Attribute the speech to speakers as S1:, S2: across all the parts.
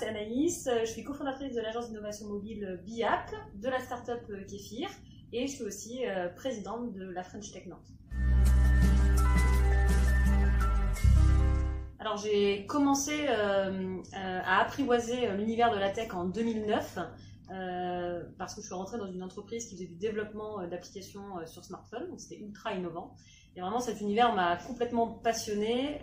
S1: je suis cofondatrice de l'agence d'innovation mobile BIAP, de la startup Kéfir, et je suis aussi présidente de la French Tech Nantes. Alors j'ai commencé à apprivoiser l'univers de la tech en 2009 parce que je suis rentrée dans une entreprise qui faisait du développement d'applications sur smartphone, donc c'était ultra innovant. Et vraiment cet univers m'a complètement passionnée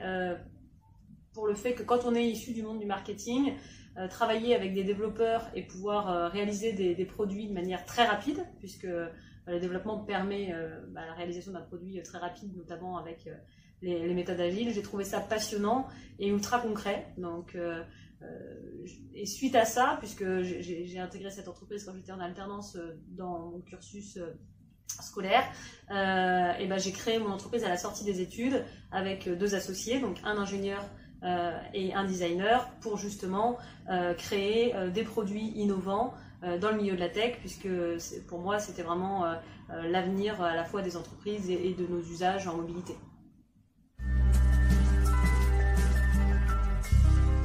S1: pour le fait que quand on est issu du monde du marketing, euh, travailler avec des développeurs et pouvoir euh, réaliser des, produits de manière très rapide, puisque euh, le développement permet bah, la réalisation d'un produit très rapide, notamment avec les, méthodes agiles. J'ai trouvé ça passionnant et ultra concret. Donc, et suite à ça, puisque j'ai intégré cette entreprise quand j'étais en alternance dans mon cursus scolaire, et ben j'ai créé mon entreprise à la sortie des études avec deux associés, donc un ingénieur et un designer pour justement euh, créer euh, des produits innovants dans le milieu de la tech, puisque pour moi c'était vraiment l'avenir à la fois des entreprises et, de nos usages en mobilité.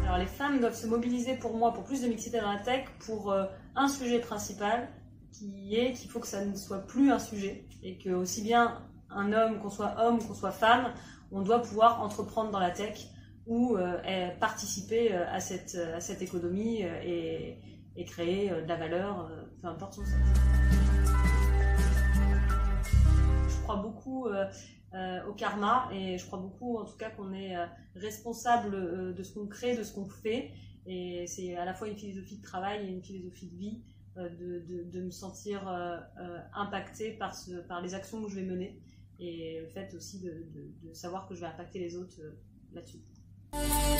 S1: Alors les femmes doivent se mobiliser pour moi pour plus de mixité dans la tech pour un sujet principal qui est qu'il faut que ça ne soit plus un sujet et que aussi bien un homme, qu'on soit homme, qu'on soit femme, on doit pouvoir entreprendre dans la tech ou euh, participer euh, à cette, à cette économie euh, et, créer de la valeur, peu importe son sexe. Je crois beaucoup au karma et je crois beaucoup en tout cas qu'on est responsable de ce qu'on crée, de ce qu'on fait. Et c'est à la fois une philosophie de travail et une philosophie de vie de, me sentir euh, impacté par, les actions que je vais mener et le fait aussi de savoir que je vais impacter les autres là-dessus. you